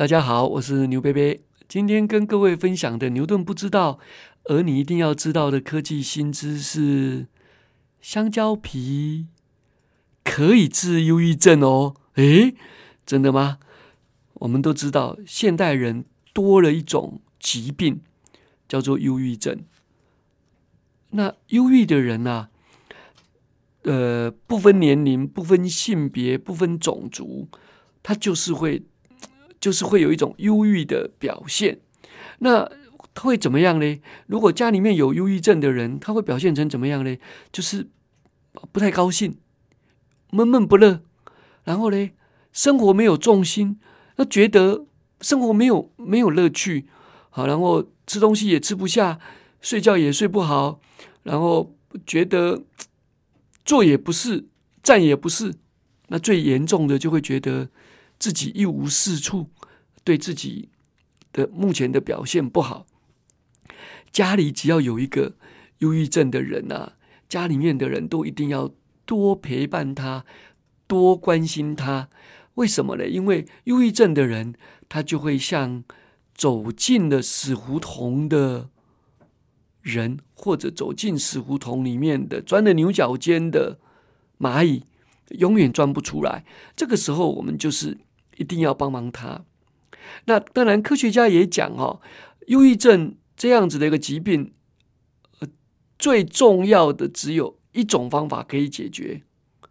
大家好，我是牛贝贝。今天跟各位分享的牛顿不知道，而你一定要知道的科技新知识：香蕉皮可以治忧郁症哦。诶，真的吗？我们都知道，现代人多了一种疾病，叫做忧郁症。那忧郁的人啊，呃，不分年龄、不分性别、不分种族，他就是会。就是会有一种忧郁的表现，那他会怎么样呢？如果家里面有忧郁症的人，他会表现成怎么样呢？就是不太高兴，闷闷不乐，然后呢，生活没有重心，他觉得生活没有没有乐趣，好，然后吃东西也吃不下，睡觉也睡不好，然后觉得坐也不是，站也不是，那最严重的就会觉得。自己一无是处，对自己的目前的表现不好。家里只要有一个忧郁症的人啊，家里面的人都一定要多陪伴他，多关心他。为什么呢？因为忧郁症的人，他就会像走进了死胡同的人，或者走进死胡同里面的钻了牛角尖的蚂蚁，永远钻不出来。这个时候，我们就是。一定要帮忙他。那当然，科学家也讲哦，忧郁症这样子的一个疾病，最重要的只有一种方法可以解决。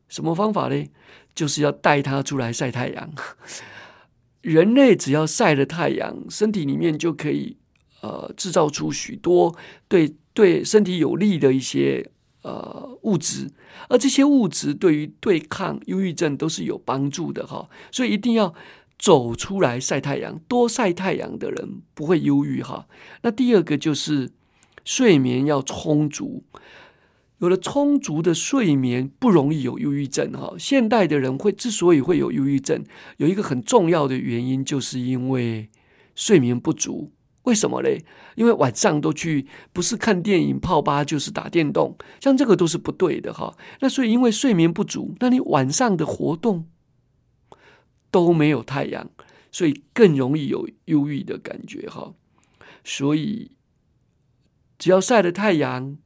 什么方法呢？就是要带他出来晒太阳。人类只要晒了太阳，身体里面就可以呃制造出许多对对身体有利的一些呃物质。而这些物质对于对抗忧郁症都是有帮助的哈，所以一定要走出来晒太阳，多晒太阳的人不会忧郁哈。那第二个就是睡眠要充足，有了充足的睡眠，不容易有忧郁症哈。现代的人会之所以会有忧郁症，有一个很重要的原因，就是因为睡眠不足。为什么嘞？因为晚上都去，不是看电影、泡吧，就是打电动，像这个都是不对的哈。那所以因为睡眠不足，那你晚上的活动都没有太阳，所以更容易有忧郁的感觉哈。所以只要晒了太阳，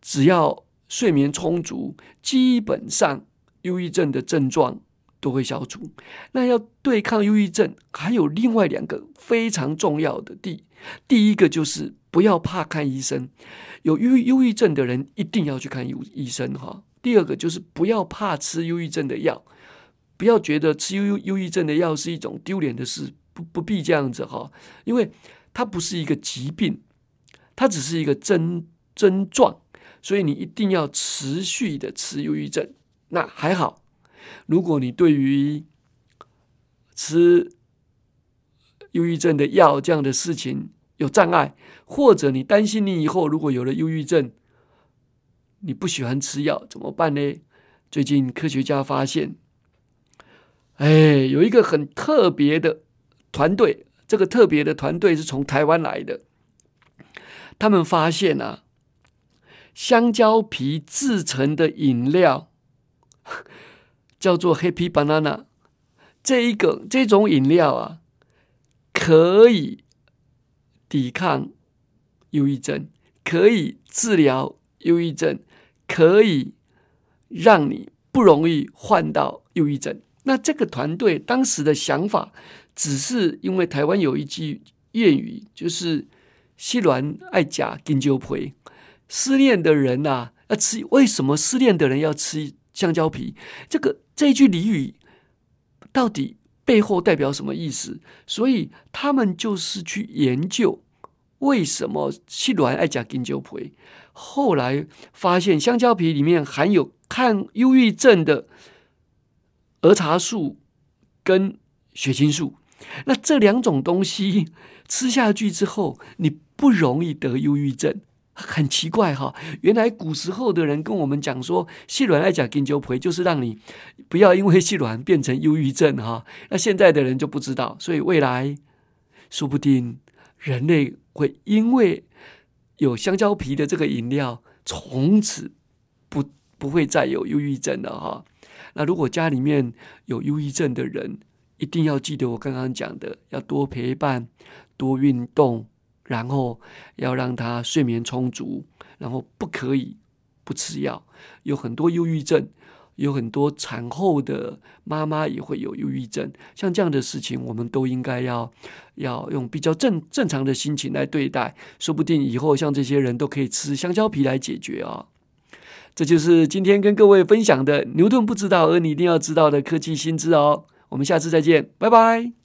只要睡眠充足，基本上忧郁症的症状都会消除。那要对抗忧郁症，还有另外两个非常重要的地。第一个就是不要怕看医生，有忧忧郁症的人一定要去看医医生哈。第二个就是不要怕吃忧郁症的药，不要觉得吃忧忧郁症的药是一种丢脸的事，不不必这样子哈，因为它不是一个疾病，它只是一个症症状，所以你一定要持续的吃忧郁症。那还好，如果你对于吃忧郁症的药这样的事情有障碍，或者你担心你以后如果有了忧郁症，你不喜欢吃药怎么办呢？最近科学家发现，哎，有一个很特别的团队，这个特别的团队是从台湾来的，他们发现啊，香蕉皮制成的饮料叫做 Happy Banana，这一个这种饮料啊。可以抵抗忧郁症，可以治疗忧郁症，可以让你不容易患到忧郁症。那这个团队当时的想法，只是因为台湾有一句谚语，就是“失恋爱甲香蕉皮”，失恋的人呐、啊、要吃。为什么失恋的人要吃香蕉皮？这个这句俚语到底？背后代表什么意思？所以他们就是去研究为什么失恋爱吃香蕉皮。后来发现香蕉皮里面含有抗忧郁症的儿茶素跟血清素，那这两种东西吃下去之后，你不容易得忧郁症。很奇怪哈，原来古时候的人跟我们讲说，细软爱讲金酒培，就是让你不要因为细软变成忧郁症哈。那现在的人就不知道，所以未来说不定人类会因为有香蕉皮的这个饮料，从此不不会再有忧郁症了哈。那如果家里面有忧郁症的人，一定要记得我刚刚讲的，要多陪伴、多运动，然后要让他睡眠充足，然后不可以不吃药。有很多忧郁症，有很多产后的妈妈也会有忧郁症，像这样的事情，我们都应该要要用比较正正常的心情来对待，说不定以后像这些人都可以吃香蕉皮来解决啊。这就是今天跟各位分享的牛顿不知道而你一定要知道的科技新知哦。我们下次再见，拜拜。